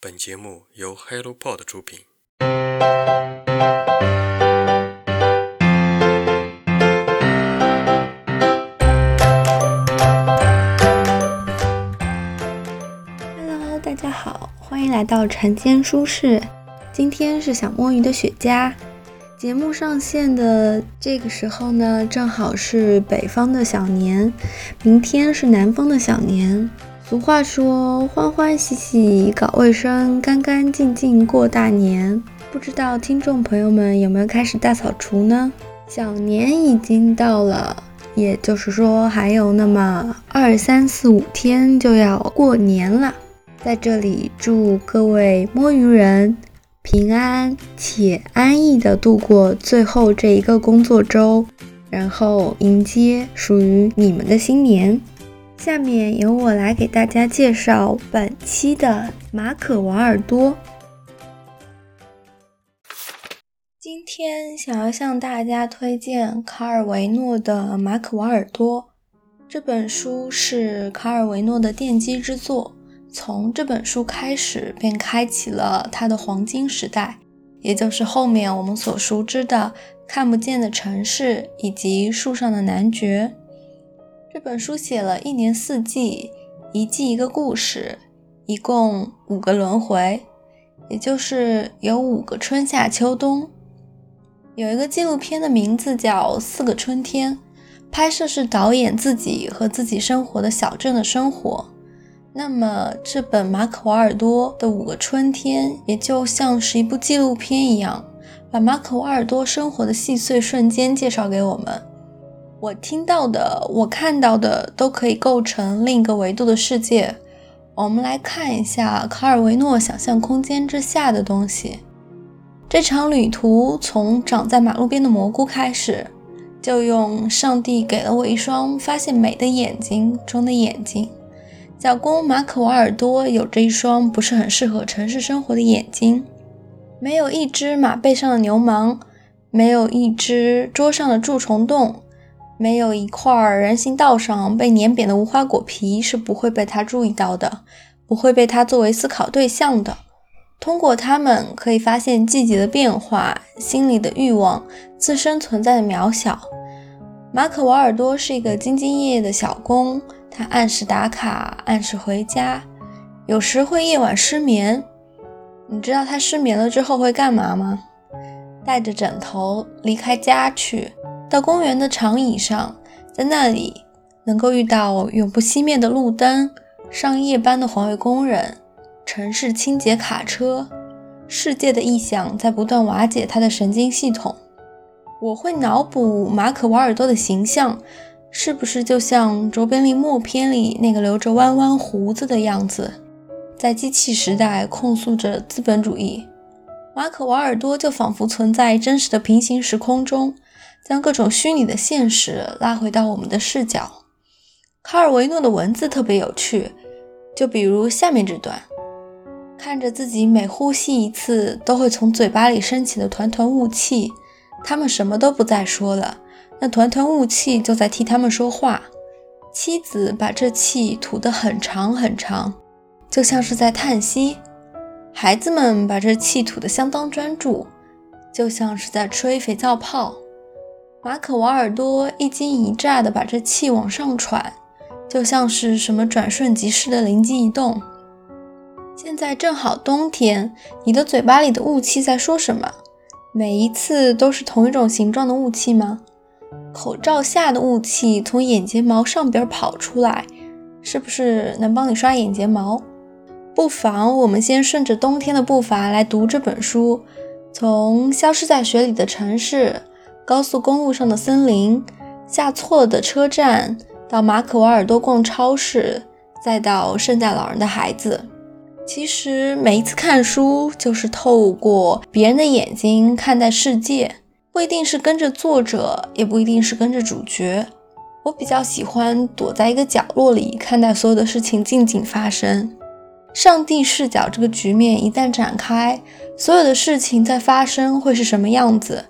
本节目由 HelloPod 出品。Hello，大家好，欢迎来到晨间书室。今天是想摸鱼的雪茄。节目上线的这个时候呢，正好是北方的小年，明天是南方的小年。俗话说，欢欢喜喜搞卫生，干干净净过大年。不知道听众朋友们有没有开始大扫除呢？小年已经到了，也就是说还有那么二三四五天就要过年了。在这里祝各位摸鱼人平安且安逸地度过最后这一个工作周，然后迎接属于你们的新年。下面由我来给大家介绍本期的马可瓦尔多。今天想要向大家推荐卡尔维诺的《马可瓦尔多》这本书，是卡尔维诺的奠基之作。从这本书开始，便开启了他的黄金时代，也就是后面我们所熟知的《看不见的城市》以及《树上的男爵》。这本书写了一年四季，一季一个故事，一共五个轮回，也就是有五个春夏秋冬。有一个纪录片的名字叫《四个春天》，拍摄是导演自己和自己生活的小镇的生活。那么这本马可·瓦尔多的五个春天，也就像是一部纪录片一样，把马可·瓦尔多生活的细碎瞬间介绍给我们。我听到的，我看到的，都可以构成另一个维度的世界。我们来看一下卡尔维诺想象空间之下的东西。这场旅途从长在马路边的蘑菇开始，就用“上帝给了我一双发现美的眼睛”中的眼睛。小公马可瓦尔多有着一双不是很适合城市生活的眼睛，没有一只马背上的牛虻，没有一只桌上的蛀虫洞。没有一块人行道上被碾扁的无花果皮是不会被他注意到的，不会被他作为思考对象的。通过它们，可以发现季节的变化、心里的欲望、自身存在的渺小。马可·瓦尔多是一个兢兢业业的小工，他按时打卡，按时回家，有时会夜晚失眠。你知道他失眠了之后会干嘛吗？带着枕头离开家去。到公园的长椅上，在那里能够遇到永不熄灭的路灯、上夜班的环卫工人、城市清洁卡车。世界的异象在不断瓦解他的神经系统。我会脑补马可·瓦尔多的形象，是不是就像《卓别林默片》里那个留着弯弯胡子的样子，在机器时代控诉着资本主义？马可·瓦尔多就仿佛存在真实的平行时空中。将各种虚拟的现实拉回到我们的视角。卡尔维诺的文字特别有趣，就比如下面这段：看着自己每呼吸一次都会从嘴巴里升起的团团雾气，他们什么都不再说了，那团团雾气就在替他们说话。妻子把这气吐得很长很长，就像是在叹息。孩子们把这气吐得相当专注，就像是在吹肥皂泡。马可·瓦尔多一惊一乍地把这气往上喘，就像是什么转瞬即逝的灵机一动。现在正好冬天，你的嘴巴里的雾气在说什么？每一次都是同一种形状的雾气吗？口罩下的雾气从眼睫毛上边跑出来，是不是能帮你刷眼睫毛？不妨我们先顺着冬天的步伐来读这本书，从消失在雪里的城市。高速公路上的森林，下错的车站，到马可瓦尔多逛超市，再到圣诞老人的孩子。其实每一次看书，就是透过别人的眼睛看待世界，不一定是跟着作者，也不一定是跟着主角。我比较喜欢躲在一个角落里，看待所有的事情静静发生。上帝视角这个局面一旦展开，所有的事情在发生会是什么样子？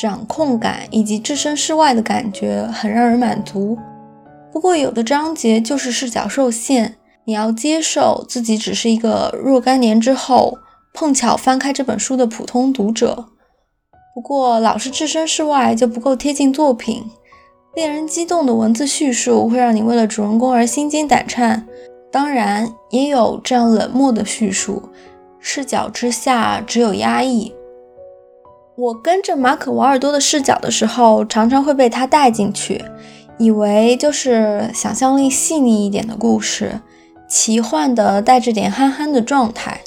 掌控感以及置身事外的感觉很让人满足。不过，有的章节就是视角受限，你要接受自己只是一个若干年之后碰巧翻开这本书的普通读者。不过，老是置身事外就不够贴近作品。令人激动的文字叙述会让你为了主人公而心惊胆颤，当然也有这样冷漠的叙述，视角之下只有压抑。我跟着马可·瓦尔多的视角的时候，常常会被他带进去，以为就是想象力细腻一点的故事，奇幻的带着点憨憨的状态。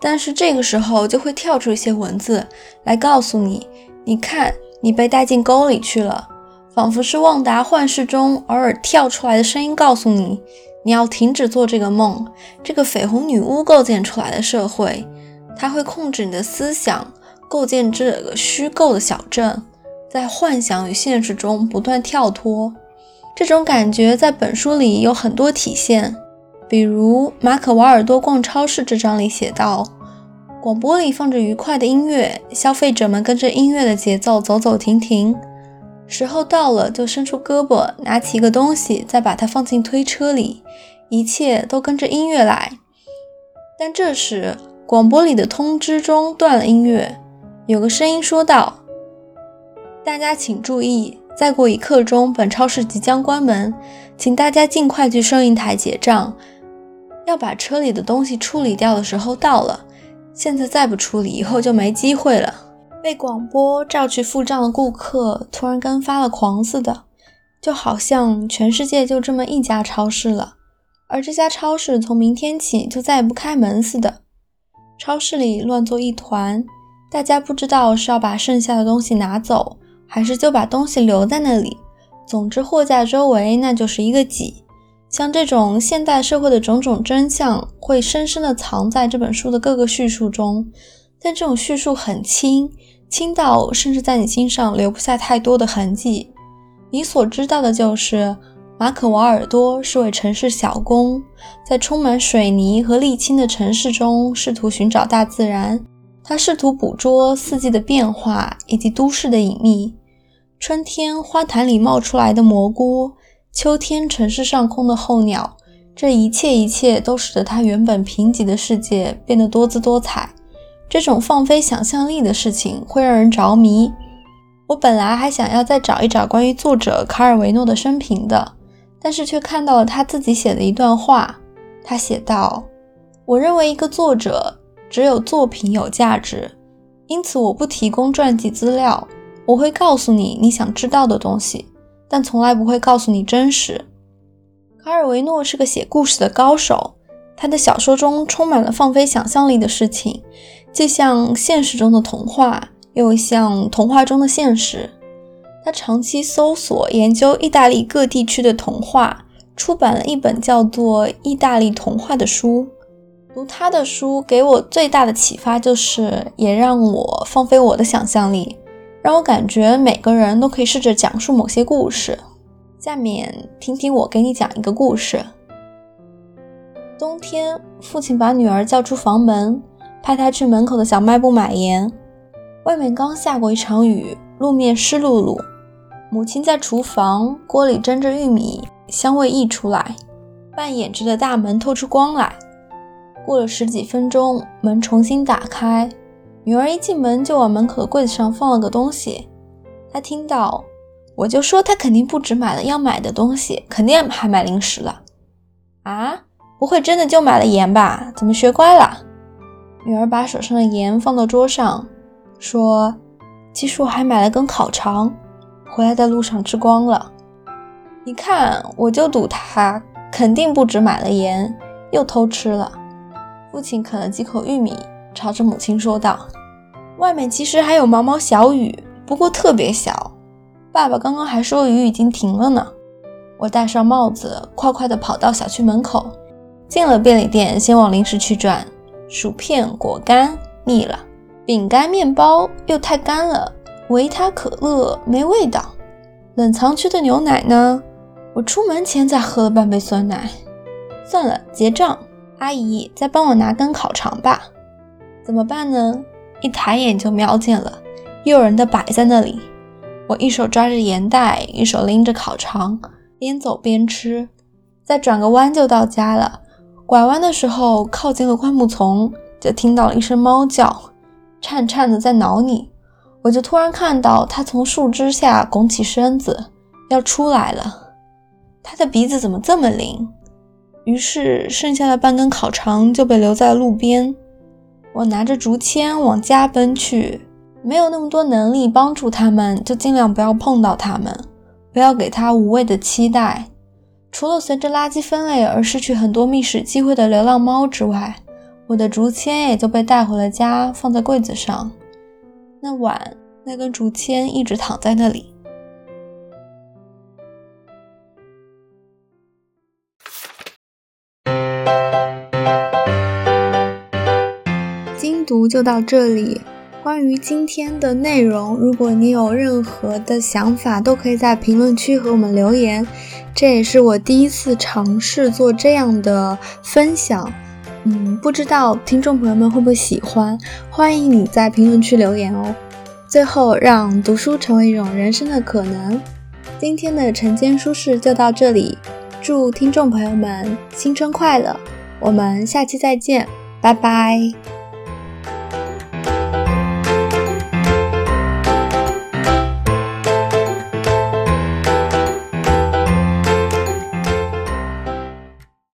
但是这个时候就会跳出一些文字来告诉你：你看，你被带进沟里去了。仿佛是旺达幻视中偶尔跳出来的声音，告诉你你要停止做这个梦。这个绯红女巫构建出来的社会，它会控制你的思想，构建这个虚构的小镇，在幻想与现实中不断跳脱。这种感觉在本书里有很多体现，比如马可·瓦尔多逛超市这章里写道：广播里放着愉快的音乐，消费者们跟着音乐的节奏走走停停。时候到了，就伸出胳膊拿起一个东西，再把它放进推车里，一切都跟着音乐来。但这时，广播里的通知中断了音乐，有个声音说道：“大家请注意，再过一刻钟，本超市即将关门，请大家尽快去收银台结账。要把车里的东西处理掉的时候到了，现在再不处理，以后就没机会了。”被广播召去付账的顾客突然跟发了狂似的，就好像全世界就这么一家超市了，而这家超市从明天起就再也不开门似的。超市里乱作一团，大家不知道是要把剩下的东西拿走，还是就把东西留在那里。总之，货架周围那就是一个挤。像这种现代社会的种种真相，会深深地藏在这本书的各个叙述中，但这种叙述很轻。轻到甚至在你心上留不下太多的痕迹。你所知道的就是马可·瓦尔多是位城市小工，在充满水泥和沥青的城市中试图寻找大自然。他试图捕捉四季的变化以及都市的隐秘。春天花坛里冒出来的蘑菇，秋天城市上空的候鸟，这一切一切都使得他原本贫瘠的世界变得多姿多彩。这种放飞想象力的事情会让人着迷。我本来还想要再找一找关于作者卡尔维诺的生平的，但是却看到了他自己写的一段话。他写道：“我认为一个作者只有作品有价值，因此我不提供传记资料。我会告诉你你想知道的东西，但从来不会告诉你真实。”卡尔维诺是个写故事的高手，他的小说中充满了放飞想象力的事情。既像现实中的童话，又像童话中的现实。他长期搜索研究意大利各地区的童话，出版了一本叫做《意大利童话》的书。读他的书给我最大的启发就是，也让我放飞我的想象力，让我感觉每个人都可以试着讲述某些故事。下面听听我给你讲一个故事。冬天，父亲把女儿叫出房门。派她去门口的小卖部买盐。外面刚下过一场雨，路面湿漉漉。母亲在厨房，锅里蒸着玉米，香味溢出来。半掩着的大门透出光来。过了十几分钟，门重新打开，女儿一进门就往门口的柜子上放了个东西。她听到，我就说她肯定不止买了要买的东西，肯定还买零食了。啊，不会真的就买了盐吧？怎么学乖了？女儿把手上的盐放到桌上，说：“其实我还买了根烤肠，回来的路上吃光了。你看，我就赌他肯定不止买了盐，又偷吃了。”父亲啃了几口玉米，朝着母亲说道：“外面其实还有毛毛小雨，不过特别小。爸爸刚刚还说雨已经停了呢。”我戴上帽子，快快地跑到小区门口，进了便利店，先往零食区转。薯片、果干腻了，饼干、面包又太干了，维他可乐没味道，冷藏区的牛奶呢？我出门前才喝了半杯酸奶。算了，结账，阿姨再帮我拿根烤肠吧。怎么办呢？一抬眼就瞄见了，诱人的摆在那里。我一手抓着盐袋，一手拎着烤肠，边走边吃，再转个弯就到家了。拐弯的时候靠近了灌木丛，就听到了一声猫叫，颤颤的在挠你。我就突然看到它从树枝下拱起身子要出来了。它的鼻子怎么这么灵？于是剩下的半根烤肠就被留在路边。我拿着竹签往家奔去，没有那么多能力帮助他们，就尽量不要碰到他们，不要给他无谓的期待。除了随着垃圾分类而失去很多觅食机会的流浪猫之外，我的竹签也就被带回了家，放在柜子上。那晚，那根竹签一直躺在那里。读就到这里。关于今天的内容，如果你有任何的想法，都可以在评论区和我们留言。这也是我第一次尝试做这样的分享，嗯，不知道听众朋友们会不会喜欢？欢迎你在评论区留言哦。最后，让读书成为一种人生的可能。今天的晨间书适就到这里，祝听众朋友们新春快乐！我们下期再见，拜拜。